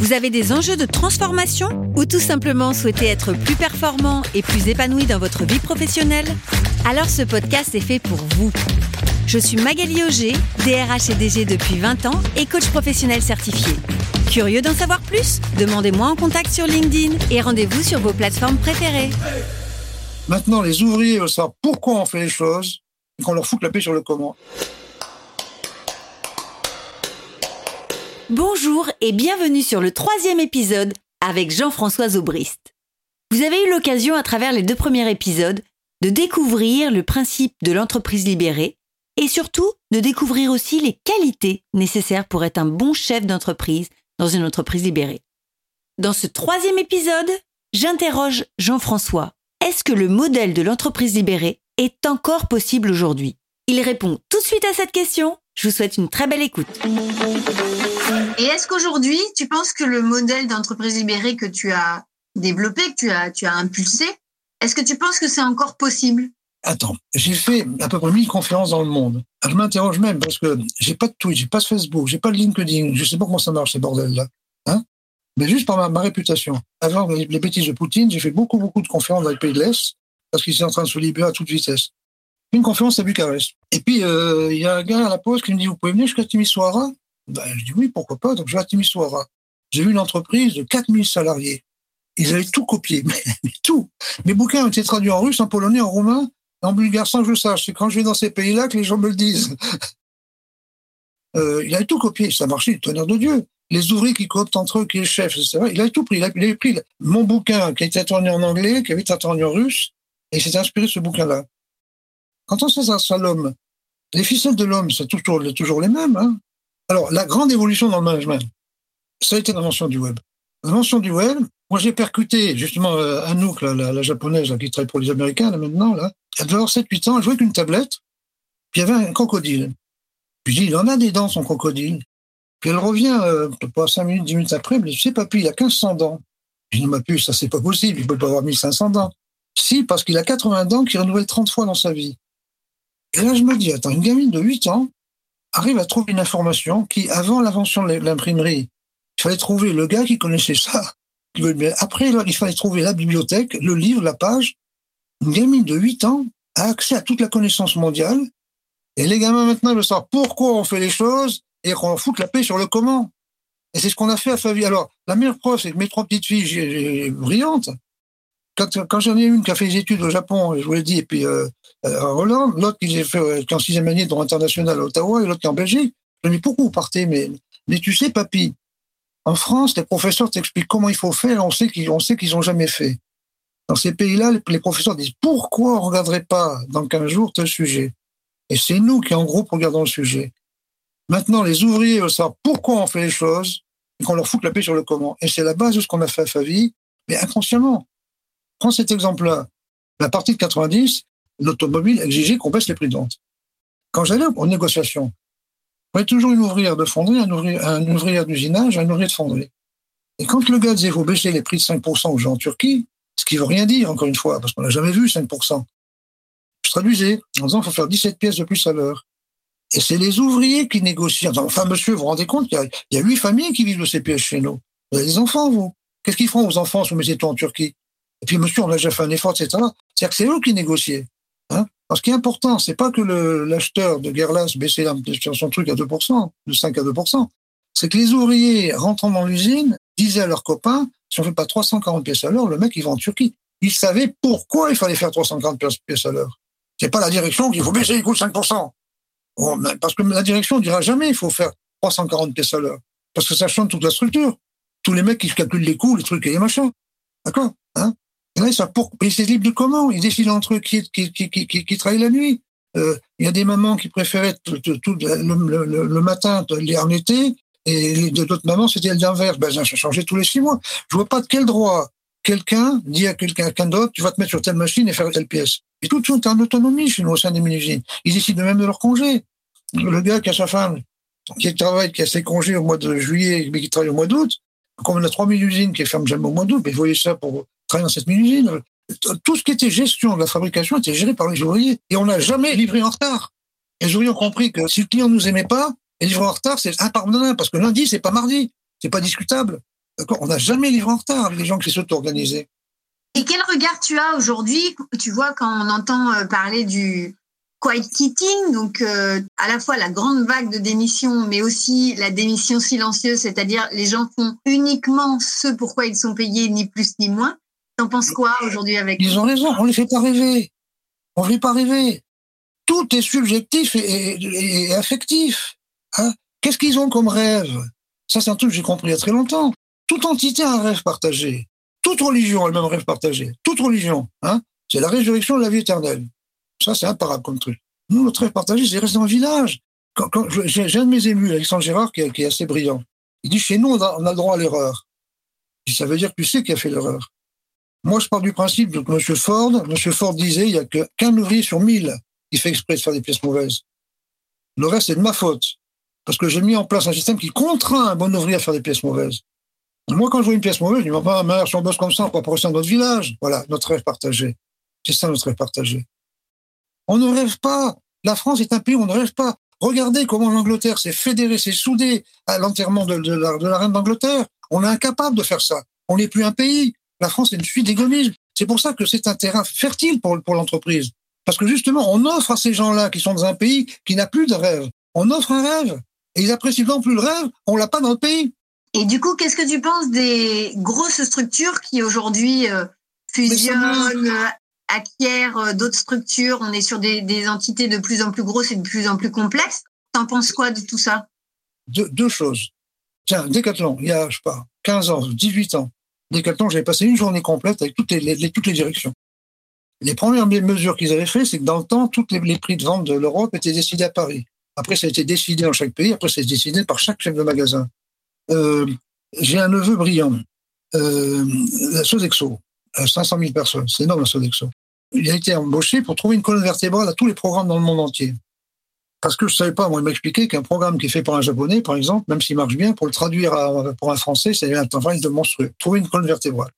vous avez des enjeux de transformation ou tout simplement souhaitez être plus performant et plus épanoui dans votre vie professionnelle? Alors ce podcast est fait pour vous. Je suis Magali Auger, DRH et DG depuis 20 ans et coach professionnel certifié. Curieux d'en savoir plus? Demandez-moi en contact sur LinkedIn et rendez-vous sur vos plateformes préférées. Maintenant, les ouvriers veulent savoir pourquoi on fait les choses et qu'on leur fout la paix sur le comment. Bonjour et bienvenue sur le troisième épisode avec Jean-François Aubrist. Vous avez eu l'occasion à travers les deux premiers épisodes de découvrir le principe de l'entreprise libérée et surtout de découvrir aussi les qualités nécessaires pour être un bon chef d'entreprise dans une entreprise libérée. Dans ce troisième épisode, j'interroge Jean-François. Est-ce que le modèle de l'entreprise libérée est encore possible aujourd'hui? Il répond tout de suite à cette question. Je vous souhaite une très belle écoute. Et est-ce qu'aujourd'hui, tu penses que le modèle d'entreprise libérée que tu as développé, que tu as, tu as impulsé, est-ce que tu penses que c'est encore possible? Attends, j'ai fait à peu près 1000 conférences dans le monde. je m'interroge même parce que j'ai pas de Twitch, j'ai pas de Facebook, j'ai pas de LinkedIn, je sais pas comment ça marche ces bordels-là. Hein? Mais juste par ma, réputation. Avant les, bêtises de Poutine, j'ai fait beaucoup, beaucoup de conférences dans les pays de l'Est parce qu'ils étaient en train de se libérer à toute vitesse. Une conférence à Bucarest. Et puis, euh, il y a un gars à la pause qui me dit, vous pouvez venir jusqu'à Timisoara? Ben, Je dis oui, pourquoi pas. Donc, je vais à Timisoara. J'ai vu une entreprise de 4000 salariés. Ils avaient tout copié, mais, tout. Mes bouquins ont été traduits en russe, en polonais, en roumain, en bulgare, sans que je le sache. C'est quand je vais dans ces pays-là que les gens me le disent. Euh, il avait tout copié. Ça marchait, le tonnerre de Dieu. Les ouvriers qui cooptent entre eux, qui est le chef, etc. Il avait tout pris. Il avait, pris mon bouquin qui a été traduit en anglais, qui avait été traduit en russe, et il s'est inspiré de ce bouquin-là. Quand on s'intéresse à l'homme, les ficelles de l'homme, c'est toujours, toujours les mêmes. Hein. Alors, la grande évolution dans le management, ça a été l'invention du web. L'invention du web, moi j'ai percuté justement euh, Anouk, la, la, japonaise qui travaille pour les Américains là, maintenant, là. elle devait avoir 7-8 ans, elle jouait avec une tablette, puis il y avait un crocodile. Puis je dis, il en a des dents son crocodile. Puis elle revient, euh, pas 5 minutes, 10 minutes après, elle me dit, sais papy, il a 1500 dents. Je dis, ma puce, ça c'est pas possible, il peut pas avoir 1500 dents. Si, parce qu'il a 80 dents qui renouvelle 30 fois dans sa vie. Et là, je me dis, attends, une gamine de 8 ans arrive à trouver une information qui, avant l'invention de l'imprimerie, il fallait trouver le gars qui connaissait ça. Après, il fallait trouver la bibliothèque, le livre, la page. Une gamine de 8 ans a accès à toute la connaissance mondiale. Et les gamins maintenant veulent savoir pourquoi on fait les choses et qu'on fout la paix sur le comment. Et c'est ce qu'on a fait à Favie. Alors, la meilleure preuve, c'est que mes trois petites filles brillantes, quand, j'en ai une qui a fait des études au Japon, je vous l'ai dit, et puis euh, euh en Hollande, l'autre qui, fait, euh, est en sixième année de droit international à Ottawa, et l'autre qui est en Belgique, je me dis pourquoi vous partez mais, mais tu sais, papy, en France, les professeurs t'expliquent comment il faut faire, on sait qu'ils on sait qu'ils ont jamais fait. Dans ces pays-là, les, professeurs disent pourquoi on regarderait pas dans 15 jours tel sujet? Et c'est nous qui, en groupe, regardons le sujet. Maintenant, les ouvriers veulent savoir pourquoi on fait les choses et qu'on leur fout la paix sur le comment. Et c'est la base de ce qu'on a fait à Favie, mais inconsciemment. Prends cet exemple-là. La partie de 90, l'automobile exigeait qu'on baisse les prix de vente. Quand j'allais aux négociations, il y avait toujours une ouvrière de fonderie, un ouvrier, d'usinage, un ouvrier de fonderie. Et quand le gars disait, faut baisser les prix de 5% aux gens en Turquie, ce qui veut rien dire, encore une fois, parce qu'on n'a jamais vu 5%, je traduisais en disant, faut faire 17 pièces de plus à l'heure. Et c'est les ouvriers qui négocient. Enfin, monsieur, vous vous rendez compte qu'il y a huit familles qui vivent de ces pièces chez nous. Vous avez des enfants, vous. Qu'est-ce qu'ils font aux enfants si vous mettez tout en Turquie? Et puis, monsieur, on a déjà fait un effort, etc. C'est-à-dire que c'est eux qui négociaient. Hein ce qui est important, c'est pas que l'acheteur de Guerlas baissait son truc à 2%, de 5 à 2%. C'est que les ouvriers rentrant dans l'usine disaient à leurs copains, si on fait pas 340 pièces à l'heure, le mec, il va en Turquie. Ils savaient pourquoi il fallait faire 340 pièces à l'heure. C'est pas la direction qu'il faut baisser les coûts de 5%. parce que la direction ne dira jamais il faut faire 340 pièces à l'heure. Parce que ça change toute la structure. Tous les mecs qui calculent les coûts, les trucs et les machins. D'accord hein Ouais, ça pour, ils c'est libre de comment? Ils décident entre eux qui, travaille la nuit. Euh, il y a des mamans qui préféraient tout, tout, le, le, le, matin en été, et d'autres mamans, c'était l'inverse. Ben, ça changeait tous les six mois. Je vois pas de quel droit quelqu'un dit à quelqu'un d'autre, tu vas te mettre sur telle machine et faire telle pièce. Et tout sont en autonomie chez nous au sein des mini-usines. Ils décident même de leur congé. Le gars qui a sa femme, qui travaille, qui a ses congés au mois de juillet, mais qui travaille au mois d'août, comme on a trois mini-usines qui ferment jamais au mois d'août, mais vous voyez ça pour travailler dans cette mini-usine. Tout ce qui était gestion de la fabrication était géré par les ouvriers. Et on n'a jamais livré en retard. Les ouvriers ont compris que si le client ne nous aimait pas, et livrer en retard, c'est impardonnable, parce que lundi, c'est pas mardi. C'est pas discutable. D'accord? On n'a jamais livré en retard avec les gens qui s'auto-organisaient. Et quel regard tu as aujourd'hui, tu vois, quand on entend euh, parler du quiet quitting, donc euh, à la fois la grande vague de démission, mais aussi la démission silencieuse, c'est-à-dire les gens font uniquement ce pourquoi ils sont payés, ni plus ni moins. T'en penses quoi aujourd'hui avec Ils ont raison, on les fait pas rêver. On ne fait pas rêver. Tout est subjectif et, affectif. Hein Qu'est-ce qu'ils ont comme rêve? Ça, c'est un truc que j'ai compris il y a très longtemps. Toute entité a un rêve partagé. Toute religion a le même rêve partagé. Toute religion, hein, c'est la résurrection de la vie éternelle. Ça, c'est imparable comme truc. Nous, notre rêve partagé, c'est rester dans le village. Quand, j'ai un de mes élus, Alexandre Gérard, qui, est assez brillant. Il dit, chez nous, on a, le droit à l'erreur. Ça veut dire que tu sais qui a fait l'erreur. Moi, je pars du principe que M. Ford, M. Ford disait, il n'y a qu'un ouvrier sur mille qui fait exprès de faire des pièces mauvaises. Le reste, c'est de ma faute. Parce que j'ai mis en place un système qui contraint un bon ouvrier à faire des pièces mauvaises. Moi, quand je vois une pièce mauvaise, je dis, pas, mère, si on bosse comme ça, on va pas dans notre village. Voilà, notre rêve partagé. C'est ça notre rêve partagé. On ne rêve pas. La France est un pays où on ne rêve pas. Regardez comment l'Angleterre s'est fédérée, s'est soudée à l'enterrement de, la, reine d'Angleterre. On est incapable de faire ça. On n'est plus un pays. La France est une suite d'égoïsme. C'est pour ça que c'est un terrain fertile pour, pour l'entreprise. Parce que justement, on offre à ces gens-là qui sont dans un pays qui n'a plus de rêve, on offre un rêve. Et ils apprécient non plus le rêve, on l'a pas dans le pays. Et du coup, qu'est-ce que tu penses des grosses structures qui aujourd'hui euh, fusionnent, euh, acquièrent euh, d'autres structures? On est sur des, entités de plus en plus grosses et de plus en plus complexes. T'en penses quoi de tout ça? Deux, choses. Tiens, Décathlon, il y a, je sais pas, 15 ans, 18 ans, Décathlon, j'avais passé une journée complète avec toutes les, directions. Les premières mesures qu'ils avaient fait, c'est que dans le temps, tous les, prix de vente de l'Europe étaient décidés à Paris. Après, ça a été décidé dans chaque pays. Après, c'est décidé par chaque chef de magasin. Euh, j'ai un neveu brillant, euh, la Sodexo, 500 000 personnes, c'est énorme la Sodexo. Il a été embauché pour trouver une colonne vertébrale à tous les programmes dans le monde entier. Parce que je savais pas, moi, il m'expliquait qu'un programme qui est fait par un japonais, par exemple, même s'il marche bien, pour le traduire pour un français, c'est un travail de monstrueux. Trouver une colonne vertébrale.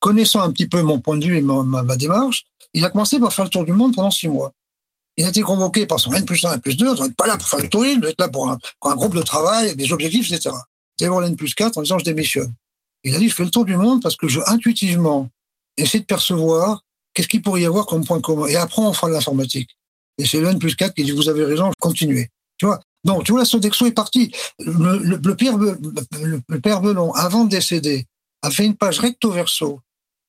Connaissant un petit peu mon point de vue et ma, démarche, il a commencé par faire le tour du monde pendant six mois. Il a été convoqué par son N plus 1, N plus 2, on n'est pas là pour faire le tourisme, on est là pour un, groupe de travail, des objectifs, etc allé voir l'N plus 4 en disant je démissionne. Il a dit je fais le tour du monde parce que je intuitivement essaie de percevoir qu'est-ce qu'il pourrait y avoir comme point commun. Et après on fera de l'informatique. Et c'est le N plus 4 qui dit vous avez raison, continuez. Tu vois? Donc tu vois, la Sodexo est partie. Le, le, père, le, père Belon, avant de décéder, a fait une page recto verso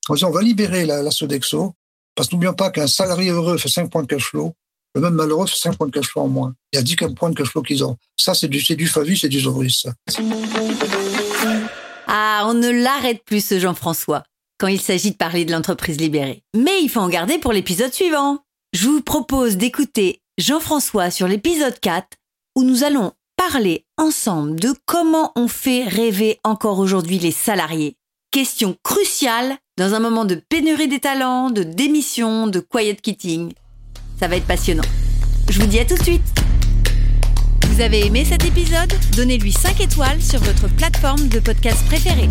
en disant on va libérer la, la Sodexo parce que n'oublions pas qu'un salarié heureux fait 5 points de cash flow. Le même malheureux fait 5 points de cash flow en moins. Il y a 10 points de cash flow qu'ils ont. Ça, c'est du, du Favi, c'est du Zoris, ça. Ah, on ne l'arrête plus, ce Jean-François, quand il s'agit de parler de l'entreprise libérée. Mais il faut en garder pour l'épisode suivant. Je vous propose d'écouter Jean-François sur l'épisode 4, où nous allons parler ensemble de comment on fait rêver encore aujourd'hui les salariés. Question cruciale dans un moment de pénurie des talents, de démission, de quiet quitting. Ça va être passionnant. Je vous dis à tout de suite. Vous avez aimé cet épisode? Donnez-lui 5 étoiles sur votre plateforme de podcast préférée.